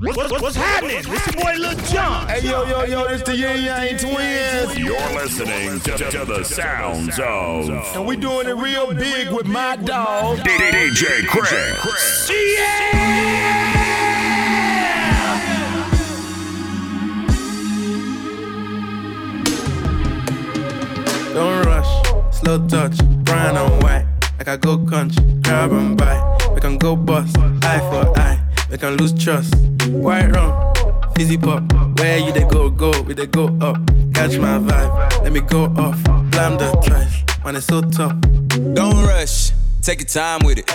What, what's happening? This your boy Lil Jon. Hey, yo, yo, yo, this the Yin Yang Twins. You're listening to, to the sounds of And we doing it real big with my dog. DJ Chris. Don't rush, slow touch, brown and white. Like I go country, grab and buy. We can go bust, eye for eye. We can lose trust. White rum, fizzy pop. Where you they go, go, we they go up. Catch my vibe, let me go off. Blam the trash, man, it's so tough. Don't rush, take your time with it.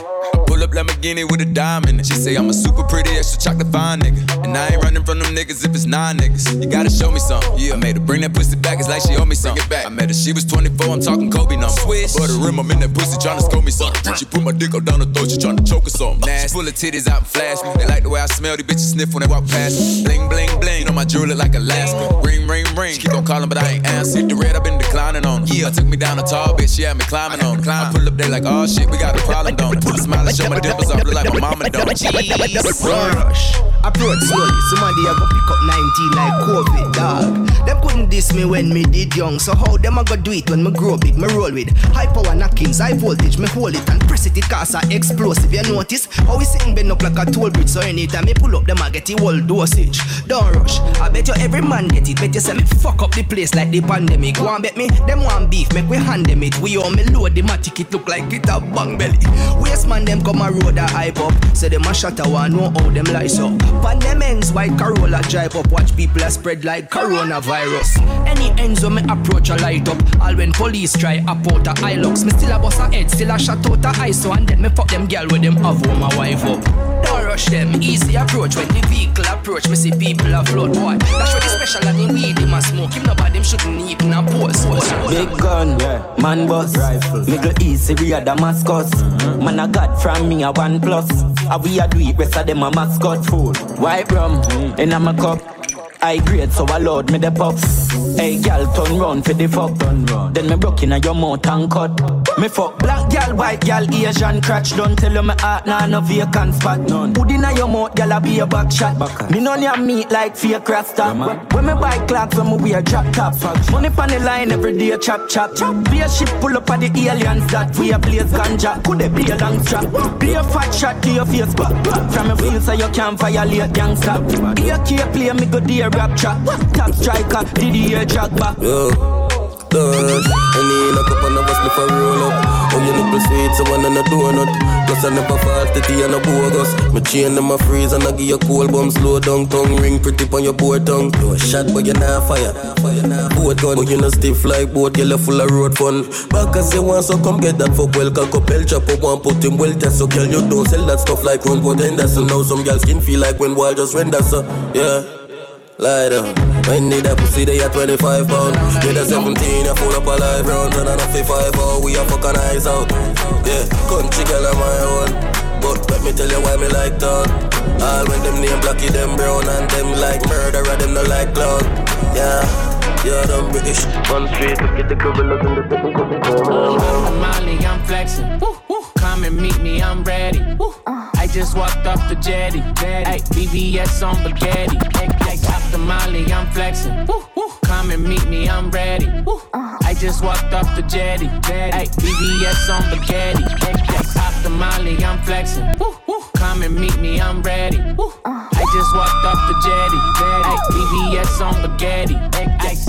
Pull up Lamborghini with a diamond. She say I'm a super pretty extra chocolate fine nigga. And I ain't running from them niggas if it's nine niggas. You gotta show me something. Yeah, I made her bring that pussy back. It's like she owe me something. Back. I met her, she was 24. I'm talking Kobe number. Swish. But the rim, I'm in that pussy trying to score me something. She put my dick up down the throat. She trying to choke or something. Nasty. full of titties out and flash me. They like the way I smell. These bitches sniff when they walk past me. Bling, bling, bling. You know my jewelry like Alaska. Ring, ring, ring. She keep on calling, but I ain't answer. The red, I've been declining on her. Yeah, I took me down a tall bitch. She had me climbing on her. I pull up there like, oh shit, we got a problem, don't it? Smile and show my dimples off. Look like my mama don't. Jeez. Don't rush. Approach slowly. Somebody I go pick up 19 like COVID, dog. Them couldn't diss me when me did young. So how them I go do it when me grow big? Me roll with high power knockings, high voltage. Me hold it and press it. It cause a explosive. You notice how we sing bend up like a toll bridge. So anytime me pull up, them I get the whole dosage. Don't rush. I bet you every man get it. Bet you say me fuck up the place like the pandemic. Go and bet me them want beef. Make we hand them it. We all me load the matic. It look like it a bang belly. Waste man them come a road a hype up. Say them a a one know how them lies up. Pan them ends white Corolla drive up. Watch people a spread like coronavirus. Any ends when me approach a light up. All when police try up out a eye locks. Me still a bust a head, still a shot out a eye so and then me fuck them girl with them have my wife up. Don't rush them, easy approach when the vehicle approach. Me see people afloat, boy. That's what the special and the weed him a smoke. Him nobody them shouldn't even a pose. Big gun, man boss. Me go easy, we are Damascus. Mm-hmm. Man a god from me a one plus. A we a do it, rest of them a mascot. Fool. White rum mm-hmm. in a my cup. I grade so I load me the puffs. Hey gal, turn round for the fuck. Then me broke in a your mouth and cut. Me fuck black gal, white gal, Asian crotch. Don't tell you me heart nah no vacant spot. None. Put in a your mouth, gal, I be a back shot. Me none ya meat like fake rasta. When me buy clocks, when me wear drop top. Money on the line every day, chop chop. chop. Be a ship pull up at the aliens that we a place ganja. Could they be a long strap? Be a fat shot to your face, but from a feel so you can't violate gangsta. Be a key play, me go dear rapture. Top striker, did the air drag back. Dutch. Any in a cup and a bus before roll up. Oh, you nipple sweet, so one and a donut. Plus I never fast the tea and a bogus. Me chain them a freeze and I give you cold bum slow down tongue ring pretty on your board tongue. You a shot but you not fire. Boat gun, but you no stiff like boat, you full of road fun. Back as you want, so come get that fuck well. Cock up, El chop up one, put him well test. So girl, you don't sell that stuff like run but Henderson. Now some girls skin feel like when wild just render so yeah. Lie down. When need that pussy, they at 25 pound. With a 17, I full up a live round. And enough for 5 out, we a fucking eyes out. Yeah, country girl on my own. But let me tell you why me like town. All when them name blacky, them brown. And them like murderer, them no like clown. Yeah. Yeah, them British. One street, look at the cover, look in the thing, come I'm Molly, I'm flexing. Woo, woo. Come and meet me, I'm ready. I just walked off the jetty. Hey, BBS on spaghetti. Hey, after Molly, I'm flexing. Come and meet me, I'm ready. Uh-huh. I just walked off the jetty. Hey, BBS on spaghetti. Hey, after Molly, I'm flexing. Come and meet me, I'm ready. Uh-huh. I just walked off the jetty. Hey, BBS on spaghetti.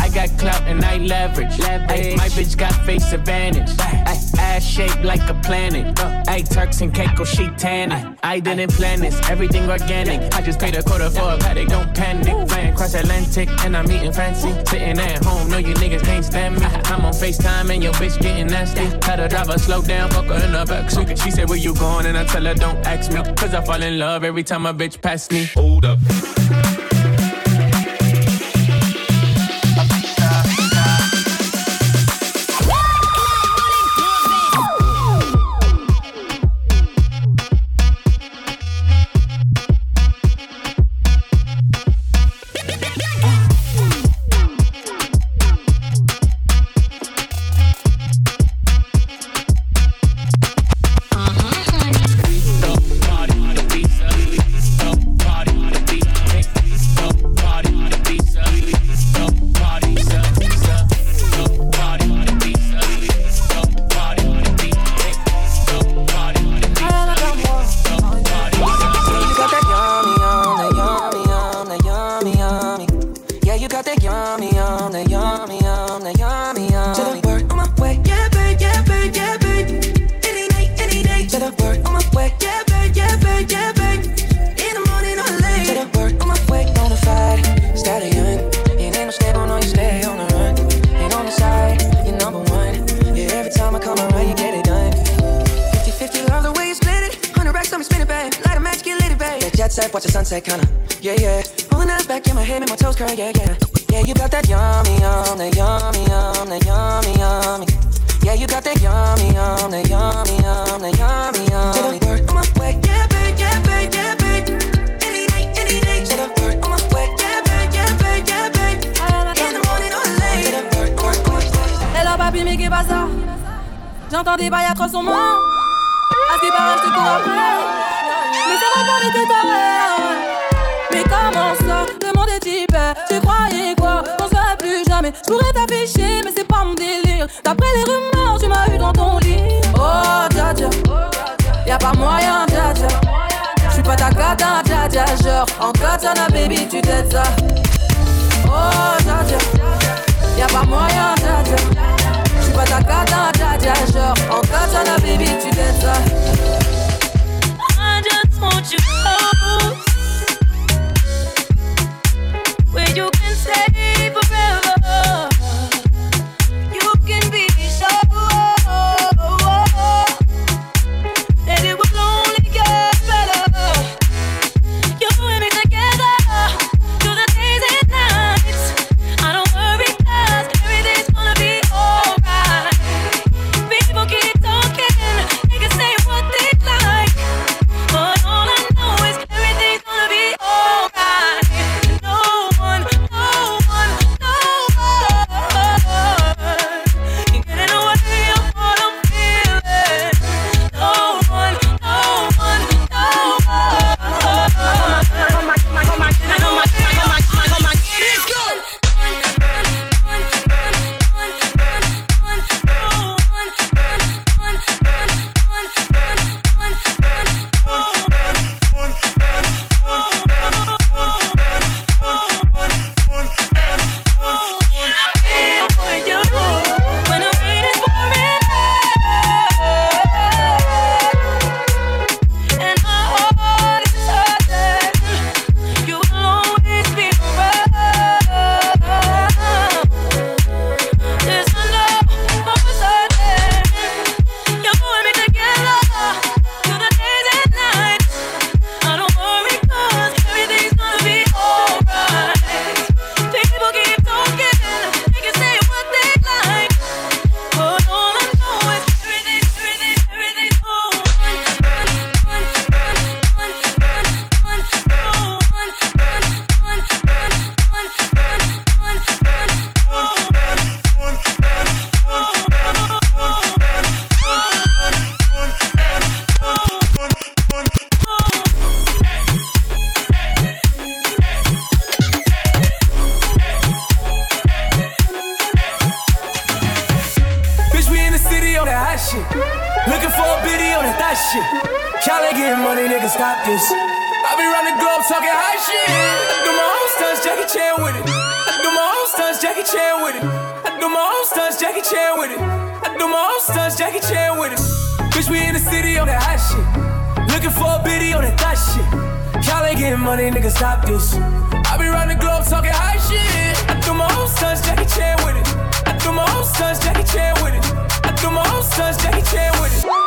I got clout and I leverage. Ay, my bitch got face advantage. Ay, ass shaped like a planet. Ay, Turks and Caicos, she tanning. I didn't plan this, everything organic. I just paid a quarter for a paddock, don't panic. Flying cross Atlantic and I'm eating fancy. Sitting at home, no you niggas can't stand me. I'm on FaceTime and your bitch getting nasty. Had a driver slow down, fuck her in the backseat. She said, Where you going? And I tell her, Don't ask me. Cause I fall in love every time a bitch pass me. Hold up. Lit, babe. That jet set, watch the sunset, kinda. Yeah, yeah. Pulling that back in my head, make my toes curl, yeah, yeah. Yeah, you got that yummy, yum, that yummy, yum, that yummy, yummy. Yeah, you got that yummy, yum, that yummy, yum, that yummy, yummy. To the work on my way, yeah, babe, yeah, babe, yeah, babe. Any night, any day. To the work on my way, yeah, babe, yeah, babe, yeah, babe. In the morning or late. To the work, work, work, work. Et là, papi, mais qu'est pas ça J'entends des bails à trop son nom. À ce qui paraît, je te cours après. Mais comment ça Le monde hyper. Tu croyais quoi? On se plus jamais. Je pourrais t'afficher, mais c'est pas mon délire. D'après les rumeurs, tu m'as eu dans ton lit. Oh, dja dja. Y'a pas moyen, dja dja. J'suis pas ta cata, dja dja. Genre, en katana, baby, tu t'aides ça. Oh, dja dja. Y'a pas moyen, dja dja. J'suis pas ta cata, dja dja. Genre, en katana, baby, tu t'aides ça. Just you stunts, Jackie Chan with it. Bitch, we in the city on that hot shit. Looking for a biddy on that thot shit. Y'all ain't getting money, nigga, stop this. I be round the globe talking high shit. I threw my own stunts, Jackie Chan with it. I threw my own stunts, Jackie Chan with it. I do my own stunts, Jackie Chan with it.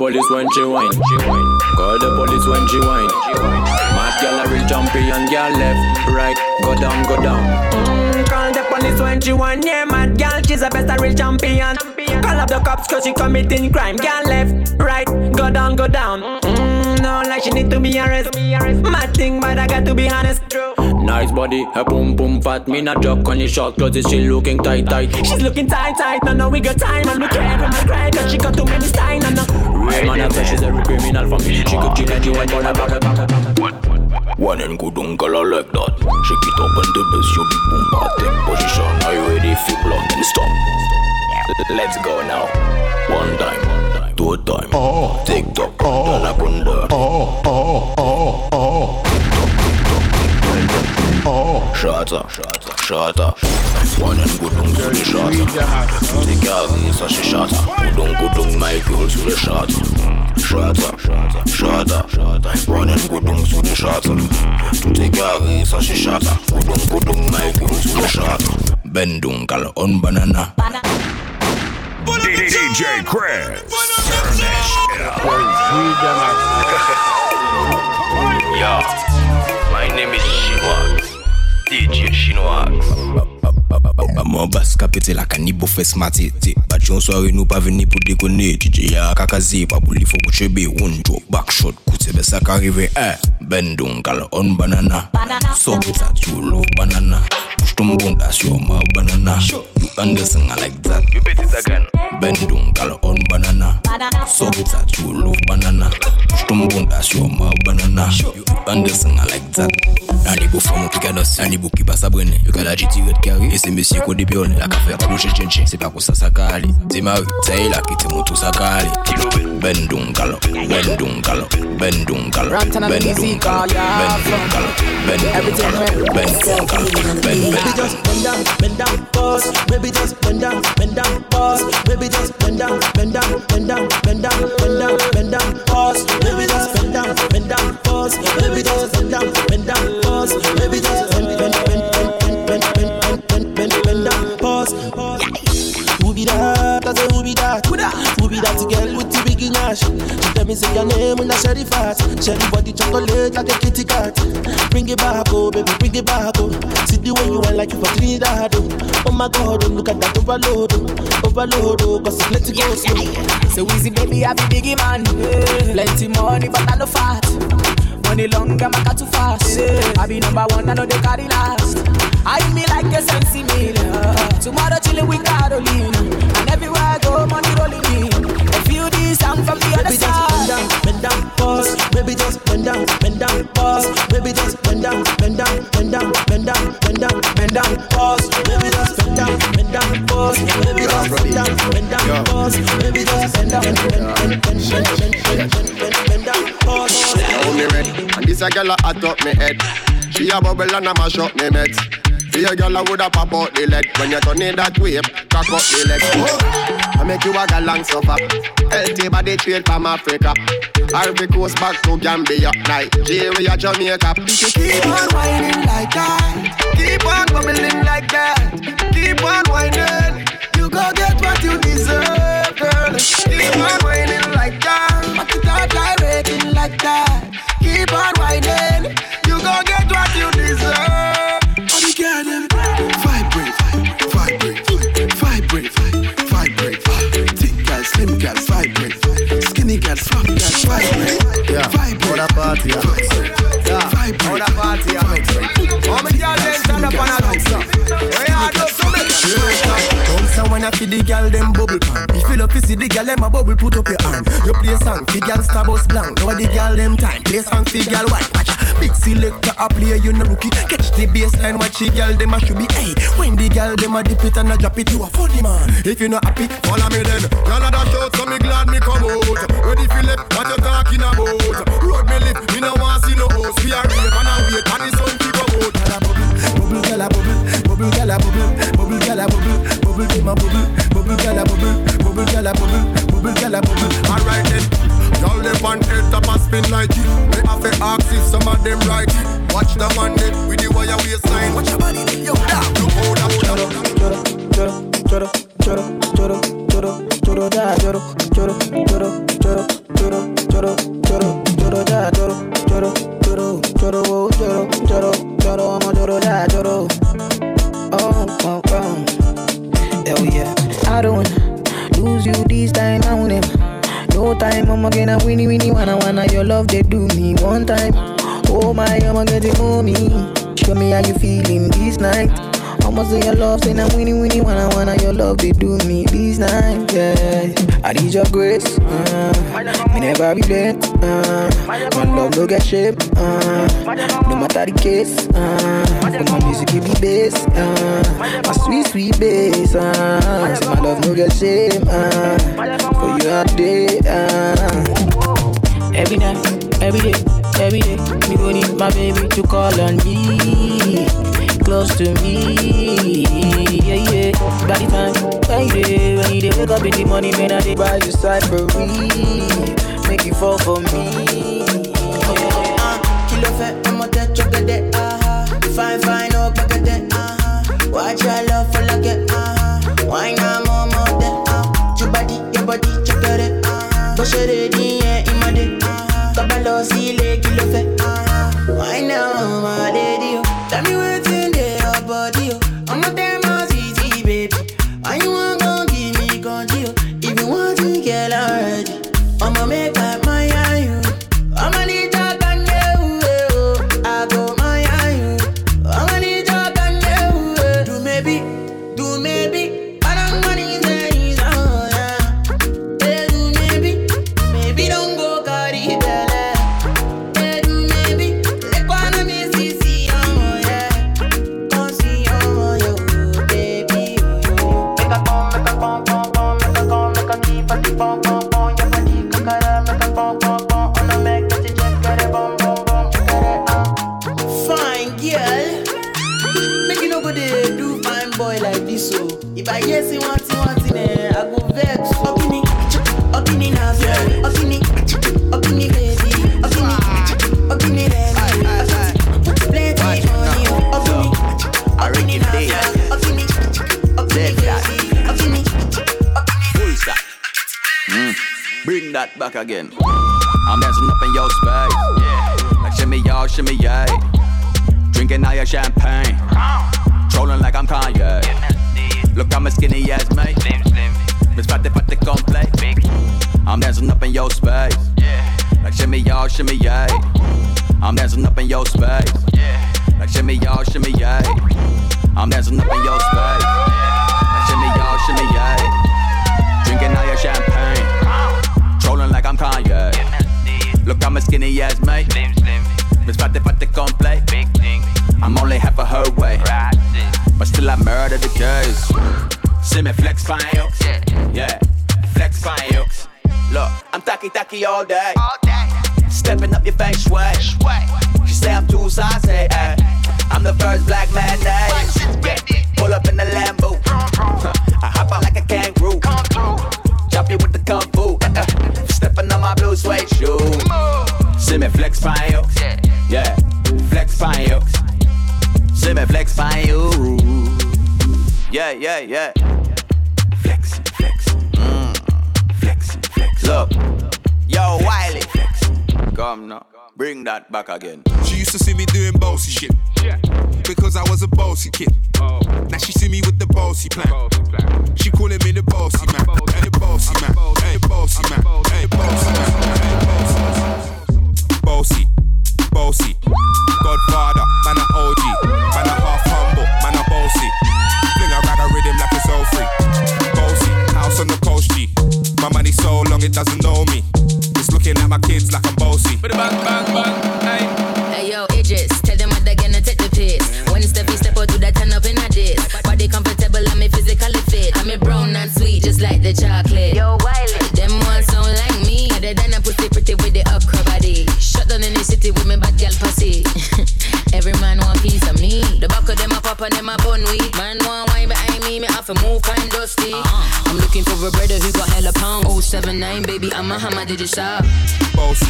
Police when she whine. Call the police when she whine. Mad girl a real champion, girl left, right, go down, go down. Mm, call the police when she want, yeah, mad girl, she's the best, a real champion. Call up the cops cause she committing crime. Girl left, right, go down, go down. Mm, no, like she need to be arrested. Mad thing, but I got to be honest. Nice body, her boom boom fat. Me not joke on the short clothes, she looking tight tight. She's looking tight, tight, no, no, we got time, and we can't when I cry, cause she got too many style, no, no. Real man, I say she's a real criminal for me. She could kill anyone, but I got her. One and good uncle I like that. Shake it up and the best your big boom party position. Are you ready? Feel blood and stop. Let's go now. One time, two time. Oh, tick tock, oh, anaconda. Oh, oh, oh, oh. Oh. Shata, shata, shata. Swanen gudung zu de shata. Die Kerl ist asche shata. Gudung, gudung, mein Girl zu de shata. Shata, shata, shata. Swanen gudung zu de shata. Die Kerl ist asche shata. Gudung, gudung, mein Girl zu de shata. Bendung, gal on banana. DJ Chris. Freedom. My name is Chinoax DJ Chinoax Mwen bas kapete la kanibou fes mati Yon swari nou pa veni pou dekone. DJ ya kakaze pa pou li foko chebe. One drop, back shot, koutebe sa karive eh. Bendon kal on banana. Sobe sa chulo banana. Push tom bonda shoma banana. You understand I like that. You bet it again. Bendon kal on banana. Sobe sa chulo banana. Push tom bonda shoma banana. You understand I like that. Nani bo famo ki kados Nani bo ki basa brene. Yo kala jiti red kari E se mesye kode pione La kafe aklo che chen chen Se pa ko sa sa kali ale Se mari Sa e la ki te moutou sa ka ale Bendon kal Bendon kal Bendon kal Bendon kal Bendon kal Bendon kal Bendon kal Bendon Baby just bend down, bend down, pause. Baby just bend down, bend down, pause. Baby just bend down, bend down, bend down, bend down, bend down, bend down, pause. Baby just bend down, bend down, pause. Baby just bend down, bend down, pause. Baby just bend, bend, bend, bend, bend, bend, bend, bend, bend, bend down, pause. Who be that? Say who be that? Who that? Who be that girl with the big nash? She tell me say your name when I share the fat. Share the body chocolate like a kitty cat. Bring it back, oh baby, bring it back, oh. See the way you want like you for Trinidad, oh. Oh my God, oh look at that overload, oh. Overload, oh, cause it's let it go slow. So easy, baby, I be biggie man. Plenty money, but I no fat. When it long, them I got too fast. Yeah. I be number one, I know they carry last. I me like a sensi million. Tomorrow chilling with Caroline. And everywhere I go, money rolling in. If you this, I'm from the other Baby, side. Just bend down, bend down, pause. Baby, just bend down, bend down, pause. Baby, just bend down, bend down, bend down, bend down, bend down, bend down, pause. Baby, just bend down, bend down, pause. Baby, just bend down, bend down, pause. Baby, just bend down, bend down, bend down, bend down, bend down pause. Me red, and this a girl a hot up me head. She a bubble and a mash up me meds. See a girl a woulda pop out the leg when you turn it that way, cock up the leg. I make you a galang suffer. Healthy body straight from Africa. Ivory Coast back to Gambia, Nigeria, Jamaica. Keep on whining like that. Keep on bubbling like that. Keep on whining. You go get what you deserve, girl. Keep on bubble put up your hand You play song fi girl star bus blank Now the girl them time Play song fi girl white Watch big selector a play you no rookie Catch the baseline watch the girl them a should be Hey, when the girl them a dip it and a drop it You a funny man If you not happy Follow me then. Y'all a dash out, so me glad me come out. Ready left, what you talking about? Road me lit, me no want see no house. We are rave and a wait, and the sun keep go out. Bubble girl a bubble Bubble girl a bubble Bubble girl a bubble Bubble my bubble Bubble girl a bubble Bubble girl a bubble Bubble girl a bubble Alright then. Y'all them on head top a spin like it. Me have to ask if some of them right it. Watch the man there with the wire waistline. Watch your body, yo, down. Look how that Choro, choro, choro, choro, choro, choro, choro, da, choro, choro, choro, choro, choro, choro, night. I'ma say your love, say now winnie winnie wanna wanna your love they do me this night. Yeah, I need your grace. Uh, me never regret. Uh, my love no get shape. Uh, no matter the case. Uh, my music give me bass. Uh, my sweet sweet bass. Uh, say my love no get shame. Uh, for you out there. Uh, every night, every day, every day, me go need my baby to call on me, close to me. Yeah, yeah. By the time when you day, when you day, wake up in the morning, man, I dey buy you side for me, make you fall for me. Uh, kill off it, I'ma touch you get that ah. If I find out, I get that ah. Watch your love for like it ah. Why not more more than ah? Your body, your body, check it ah. Go share it in yeah, in my day. Kabalo, see, kill off it. Jamaica. That back again. I'm dancing up in your space. Like shimmy y'all, shimmy yay. Drinking all your champagne. Trolling like I'm Kanye. Look, I'm skinny ass mate. Miss Fatty Fatty complete. I'm dancing up in your space. Like shimmy y'all, shimmy yay. I'm dancing up in your space. Like shimmy y'all, shimmy yay. I'm dancing up in your space. Like shimmy y'all, shimmy yay. Drinking all your champagne. Like I'm Kanye. Look, I'm a skinny ass mate. Miss Fatty Fatty complete. I'm only half a her way. But still, I murder the case. See me flex fine, yo. Yeah, flex fine, yo. Look, I'm tacky tacky all day. Stepping up your feng shui. She say I'm too saucy. eh. I'm the first black man. eh. Pull up in the Lambo. I hop out like a kangaroo. new suede shoes. Je mets flex pa' yo. Yeah, flex pa' yo. Je mets flex pa' yo. Yeah, yeah, yeah. Flex, flex. Mm. Flex, flex. Look. Yo, Wiley. Flex. Come now bring that back again. She used to see me doing bossy shit. Because I was a bossy kid. Now she see me with the bossy plan. She calling me the bossy man. Hey, the bossy man. The bossy man. Hey, the bossy man. The bossy. Bossy, bossy. Godfather, man a OG. Man a half humble, man a bossy. Fling a rag a rhythm like it's all free. Bossy, house on the coast G. My money so long it doesn't know me. It's looking at my kids like I'm bossy. Bang, bang, bang, hey. Hey yo, Idris, tell them what they're gonna take the piss. When step you step out to that turn up in a diss. Body comfortable, I'm physically fit. I'm a brown and sweet, just like the chocolate. Yo, Wiley, them ones sound like me. Other than a pussy pretty with the upper body. Shut down in the city with me bad girl pussy. Every man want piece of me. The back of them a pop and them a bun weed. Man want wine behind me, me have to move kind dusty. I'm looking for a brother who got hella pound. 079, baby, I'm a hammer, did you shop? bossy,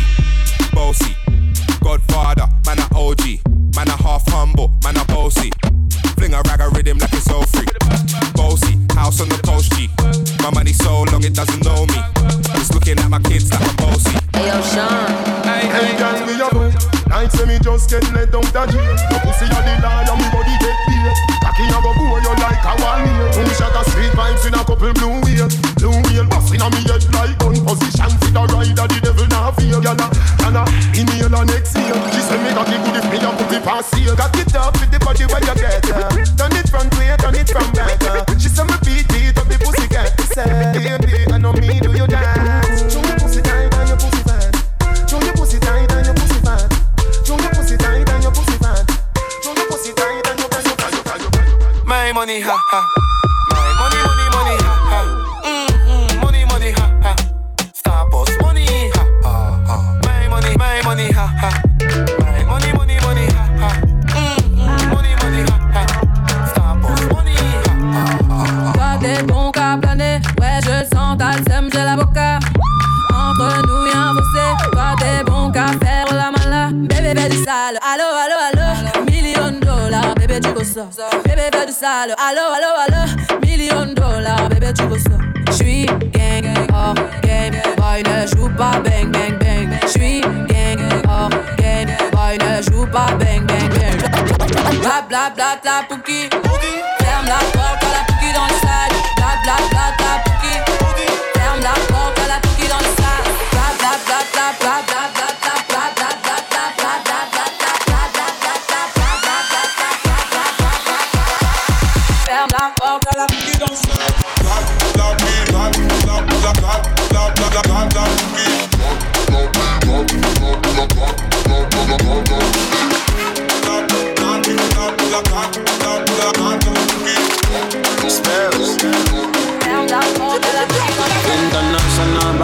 bossy. Godfather, man a OG, man a half humble, man a bossy. Fling a rag a rhythm like it's all free. Bossy, house on the coast G. My money so long it doesn't know me. It's looking at my kids like I'm bossy. Hey yo, Sean. Hey, Hey, girl, me a boy. Night say me just get let down the jail. Your pussy a the lie and me body get beat. Cocky me a put it it up with the body where you get her. Turn it front way, turn it from back. She say me beat beat up the pussy cat. Say, baby, I know me do you dance. Show your pussy tight and your pussy fat. Show your pussy tight and your pussy fat. Show your pussy tight and your pussy fat. Show your pussy tight and your pussy fat. My money, ha ha. Sale, allo allo allo. Million de dollars, bébé tu go ça. Bébé fais du sale, allo allo allo. Million de dollars, bébé tu go ça. J'suis gang, hors game, boy ne joue pas bang bang bang. J'suis gang, hors game, boy ne joue pas bang bang bang. Bla bla bla bla pouki. Ferme la porte à la pouki dans le sale Bla bla bla bla pouki. Ferme la porte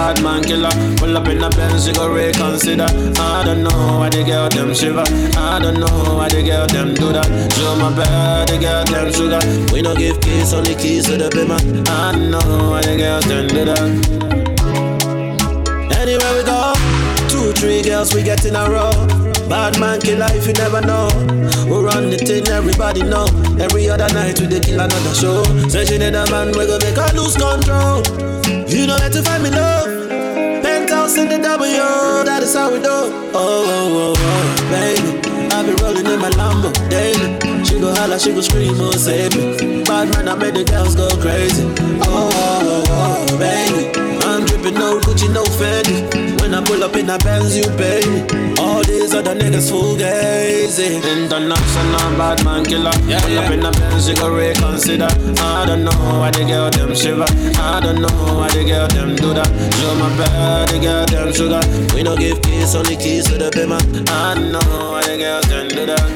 Bad man killer. Pull up in a Benz, you go reconsider. I don't know why the girl them shiver. I don't know why the girl them do that. Show my bad, the girl them sugar. We no give keys, only keys to the bimmer. I don't know why the girls them do that. Anywhere we go, two, three girls we get in a row. Bad man killer if you never know. We run the thing, everybody know. Every other night we dey kill another show. Say she need a man, we go make her lose control. You know where to find me love. Penthouse in the W, that is how we do. Oh, oh, oh, oh, baby. I be rolling in my Lambo daily. She go holla, she go scream, oh, save me. Bad man, I made the girls go crazy. Oh, oh, oh, oh, baby. I'm dripping no Gucci, no Fendi. When I pull up in a Benz, you pay me. All these other niggas fugazi. International bad man killer. Yeah, pull up in a Benz, you go reconsider. I don't know why the girl them shiver. I don't know why the girl them do that. Show my bad, the girl them sugar. We don't give keys, only keys to the bimmer. I don't know why the girls them do that.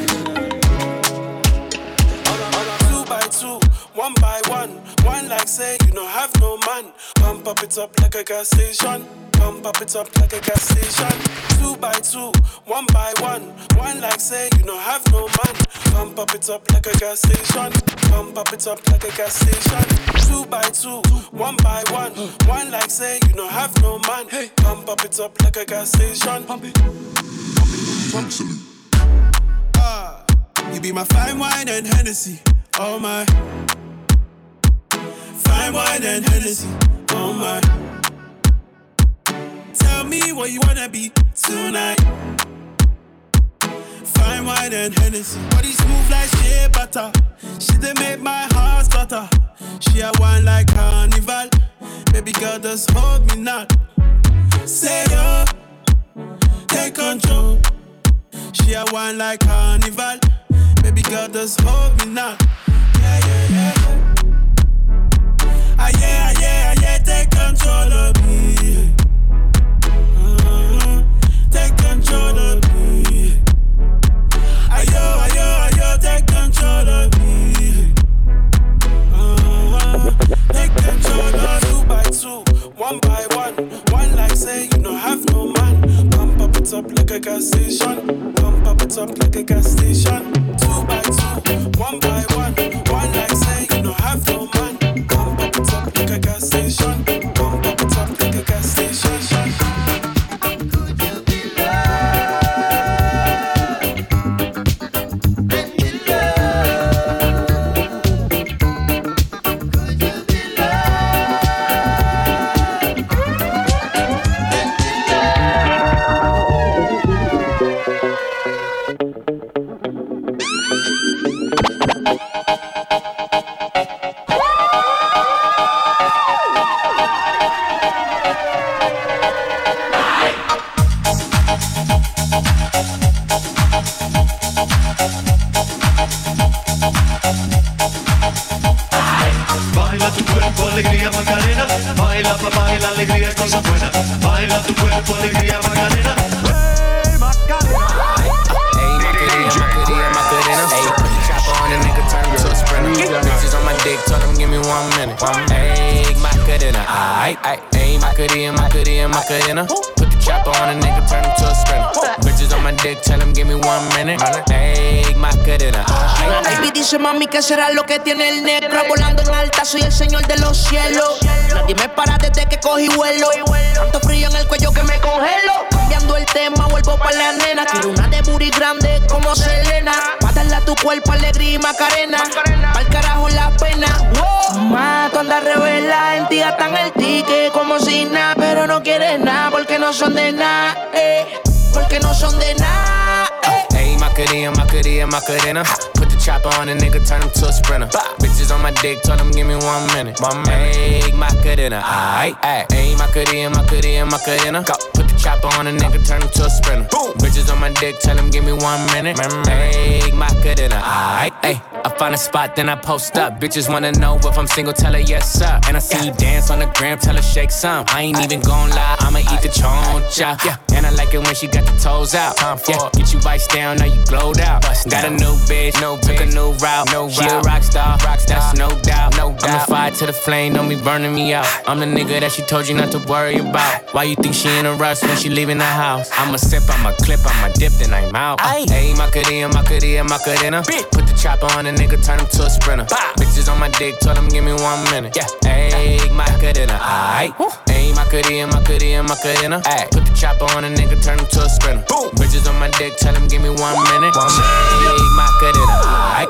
Two by two, one by one. One like say you no have no man. Pump up it up like a gas station. Pump up it up like a gas station. Two by two, one by one. One like say you no have no man. Pump up it up like a gas station. Pump up it up like a gas station. Two by two, one by one. One like say you no have no man. Pump up it up like a gas station. Pump it. Ah, you be my fine wine and Hennessy. Oh my. Fine wine and Hennessy. Oh my. tell me what you wanna be tonight. Fine wine and Hennessy. Body smooth like shea butter. She done make my heart stutter. She a wine like carnival. Baby girl, just hold me not. Say yo, take control. She a wine like carnival. Baby girl, just hold me now. Yeah, yeah, ah, yeah, take control of me. Take control of me. Ayo, ayo, ayo, take control of me. Take control of two by two, one by one. One like say you don't have no man. Pump up it up like a gas station. Pump up it up like a gas station. Two by two, one by one. One like Macarena, aight, aight. Ayy, Macarena, Macarena, Macarena. Put the chopper on a nigga, turn him to a sprinter. On my dick, tell them give me one minute. Aight, aight. Baby dice mami que será lo que tiene el negro Volando en alta, soy el señor de los cielos. Nadie me para desde que cogí vuelo. Tanto frío en el cuello que me congelo. Cambiando el tema, vuelvo pa' la nena. Quiero una de booty grande como Selena. Pa' darle a tu cuerpo alegría y macarena. Pa'l carajo la pena. Tú andas revela En ti gastan el ticket como si nada. Pero no quieres nada porque no son de nada eh, Porque no son de nada. Ayy, Macarena, Macarena, Macarena. Put the chopper on a nigga, turn him to a sprinter. Bitches on my dick, tell them give me one minute. One minute. Ayy, Macarena, aight. Ayy, Macarena, Macarena, Macarena. Go. Put the chopper on a nigga, turn him to a sprinter. Bitches on my dick, tell them give me one minute. Ayy, Macarena, aight, ayy. I find a spot, then I post up. Bitches wanna know if I'm single, tell her yes, sir. And I see you dance on the gram, tell her shake some. I ain't even gon' lie, I'ma eat the choncha. Yeah, and I like it when she got the toes out. Time for Yeah, get you vice down, now you glowed out. Got a new bitch, no took a new route. No she a rock star, that's no doubt. No doubt. I'm the fire to the flame, don't be burning me out. I'm the nigga that she told you not to worry about. Why you think she in a rush when she leaving the house? I'ma sip, I'ma clip, I'ma dip, then I'm out. Uh, hey, Macarena, Macarena, Macarena. Put the chopper on a nigga, turn him to a sprinter. Bitches on my dick, tell them give me one minute. Yeah, hey, Macarena, uh, aight. Hey, Macarena, uh, Macarena. Ay, put the chopper on a nigga, turn him to a sprinter. Bitches on my dick, tell them give me one minute. One minute, Macarena, aight.